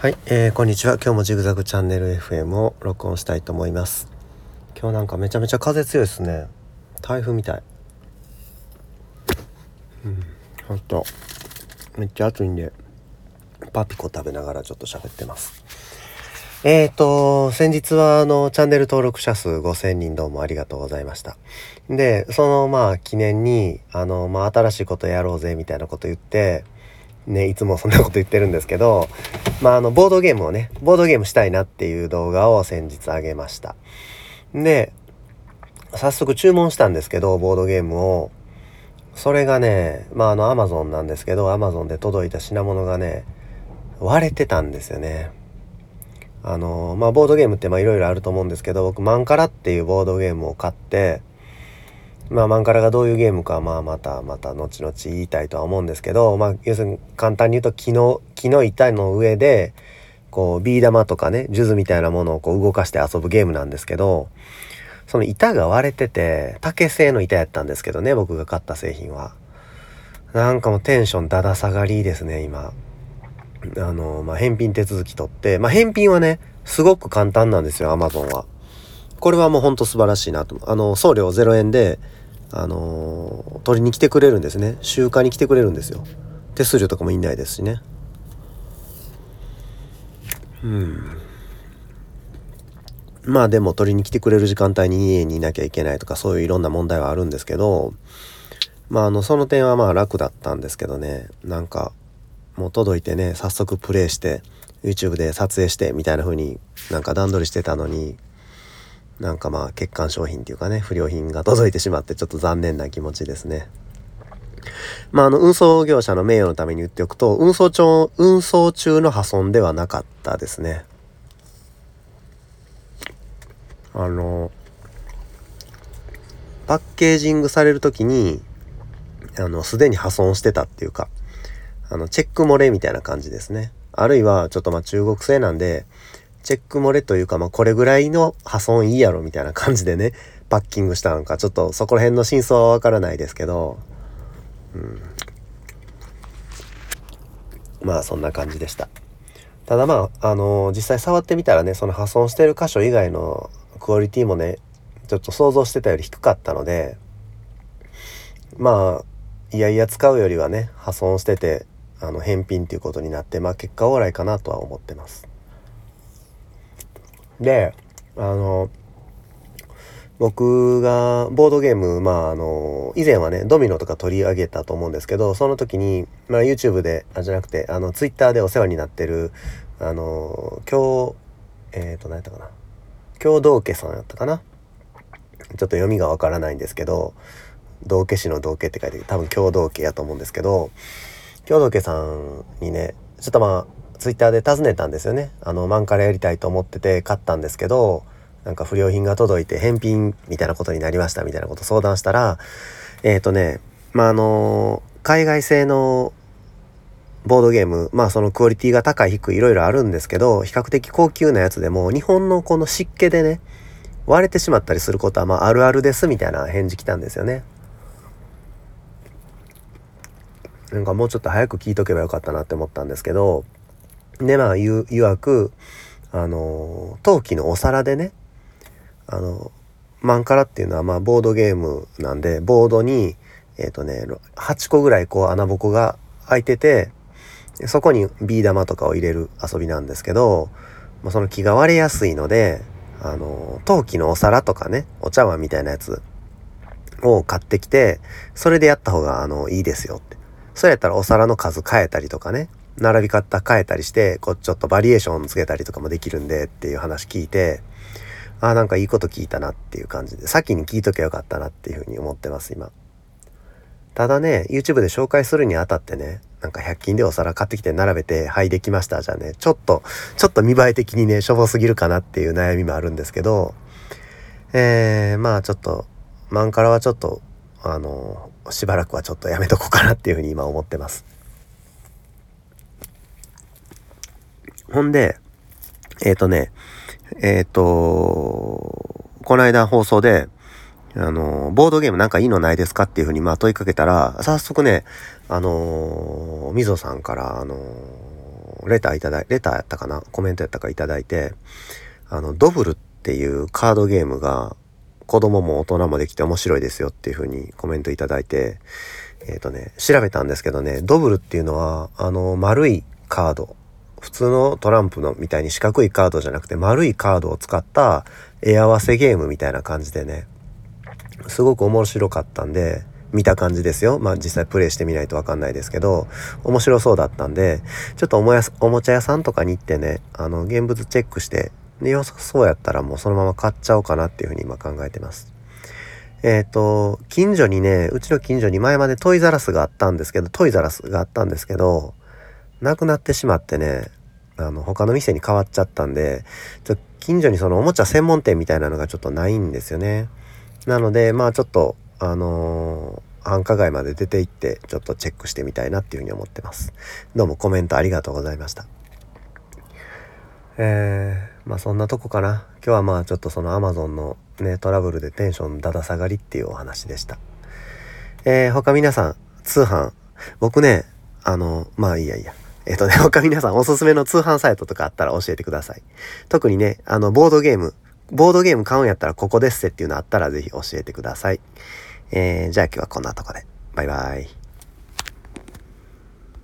はい、えー、こんにちは。今日もジグザグチャンネル FM を録音したいと思います。今日なんかめちゃめちゃ風強いですね。台風みたい。うん、ほんと。めっちゃ暑いんで、パピコ食べながらちょっと喋ってます。えーと、先日はあの、チャンネル登録者数5000人どうもありがとうございました。で、そのまあ記念に、あの、まあ新しいことやろうぜみたいなこと言って、ね、いつもそんなこと言ってるんですけど、まあ、あの、ボードゲームをね、ボードゲームしたいなっていう動画を先日あげました。で、早速注文したんですけど、ボードゲームを。それがね、まあ、あの、アマゾンなんですけど、アマゾンで届いた品物がね、割れてたんですよね。あの、まあ、ボードゲームってまあいろいろあると思うんですけど、僕、マンカラっていうボードゲームを買って、まあ、マンカラがどういうゲームか、まあ、また、また、後々言いたいとは思うんですけど、まあ、要するに、簡単に言うと、木の、木の板の上で、こう、ビー玉とかね、数珠みたいなものをこう動かして遊ぶゲームなんですけど、その板が割れてて、竹製の板やったんですけどね、僕が買った製品は。なんかもうテンションだだ下がりですね、今。あの、まあ、返品手続き取って、まあ、返品はね、すごく簡単なんですよ、アマゾンは。これはもうほんと素晴らしいなと。あの、送料0円で、あの、取りに来てくれるんですね。集荷に来てくれるんですよ。手数料とかもいないですしね。うん。まあでも取りに来てくれる時間帯に家にいなきゃいけないとかそういういろんな問題はあるんですけどまああのその点はまあ楽だったんですけどね。なんかもう届いてね早速プレイして YouTube で撮影してみたいな風になんか段取りしてたのになんかまあ欠陥商品っていうかね不良品が届いてしまってちょっと残念な気持ちですね。まああの運送業者の名誉のために言っておくと運送中運送中の破損ではなかったですね。あのパッケージングされる時にあのすでに破損してたっていうかあのチェック漏れみたいな感じですね。あるいはちょっとまあ中国製なんでチェック漏れというか、まあ、これぐらいの破損いいやろみたいな感じでね、パッキングしたのか、ちょっとそこら辺の真相はわからないですけど、うん。まあ、そんな感じでした。ただまあ、あのー、実際触ってみたらね、その破損してる箇所以外のクオリティもね、ちょっと想像してたより低かったので、まあ、いやいや使うよりはね、破損してて、あの、返品っていうことになって、まあ結果オーライかなとは思ってます。で、あの、僕がボードゲーム、まああの、以前はね、ドミノとか取り上げたと思うんですけど、その時に、まあ YouTube で、あ、じゃなくて、あの、Twitter でお世話になってる、あの、今日、えっ、ー、と、何やったかな。共同家さんやったかな。ちょっと読みがわからないんですけど、道家師の道家って書いて多分共同家やと思うんですけど、共同家さんにね、ちょっとまあ、ツイッターで尋ねたんですよね。あの、マンカラやりたいと思ってて買ったんですけど、なんか不良品が届いて返品みたいなことになりましたみたいなこと相談したら、えっ、ー、とね、まあ、あの、海外製のボードゲーム、まあそのクオリティが高い低いいろいろあるんですけど、比較的高級なやつでも日本のこの湿気でね、割れてしまったりすることはまああるあるですみたいな返事来たんですよね。なんかもうちょっと早く聞いとけばよかったなって思ったんですけど、でまあ言うわくあの陶器のお皿でねあのマンカラっていうのはまあボードゲームなんでボードにえっ、ー、とね8個ぐらいこう穴ぼこが開いててそこにビー玉とかを入れる遊びなんですけど、まあ、その木が割れやすいのであの陶器のお皿とかねお茶碗みたいなやつを買ってきてそれでやった方があのいいですよって。それやったらお皿の数変えたりとかね並び方変えたりして、こうちょっとバリエーションつけたりとかもできるんでっていう話聞いて、ああ、なんかいいこと聞いたなっていう感じで、先に聞いときゃよかったなっていうふうに思ってます、今。ただね、YouTube で紹介するにあたってね、なんか100均でお皿買ってきて並べて、はい、できました。じゃあね、ちょっと、ちょっと見栄え的にね、しょぼすぎるかなっていう悩みもあるんですけど、えー、まあちょっと、マンカラはちょっと、あの、しばらくはちょっとやめとこうかなっていうふうに今思ってます。ほんで、えっ、ー、とね、えっ、ー、と、この間放送で、あの、ボードゲームなんかいいのないですかっていうふうにまあ問いかけたら、早速ね、あの、みぞさんから、あの、レターいただい、レターやったかなコメントやったかいただいて、あの、ドブルっていうカードゲームが子供も大人もできて面白いですよっていう風にコメントいただいて、えっ、ー、とね、調べたんですけどね、ドブルっていうのは、あの、丸いカード、普通のトランプのみたいに四角いカードじゃなくて丸いカードを使った絵合わせゲームみたいな感じでね、すごく面白かったんで、見た感じですよ。まあ実際プレイしてみないとわかんないですけど、面白そうだったんで、ちょっとおもやおもちゃ屋さんとかに行ってね、あの、現物チェックして、で、良さそうやったらもうそのまま買っちゃおうかなっていうふうに今考えてます。えっ、ー、と、近所にね、うちの近所に前までトイザラスがあったんですけど、トイザラスがあったんですけど、なくなってしまってね、あの、他の店に変わっちゃったんで、ちょ近所にそのおもちゃ専門店みたいなのがちょっとないんですよね。なので、まあちょっと、あのー、繁華街まで出て行ってちょっとチェックしてみたいなっていうふうに思ってます。どうもコメントありがとうございました。えー、まあそんなとこかな。今日はまあちょっとその Amazon のね、トラブルでテンションだだ下がりっていうお話でした。えー、他皆さん、通販、僕ね、あの、まあいいやいいや。えっ、とね、他皆さんおすすめの通販サイトとかあったら教えてください。特にね、あの、ボードゲーム、ボードゲーム買うんやったらここですっていうのあったらぜひ教えてください。えー、じゃあ今日はこんなとこで。バイバイ。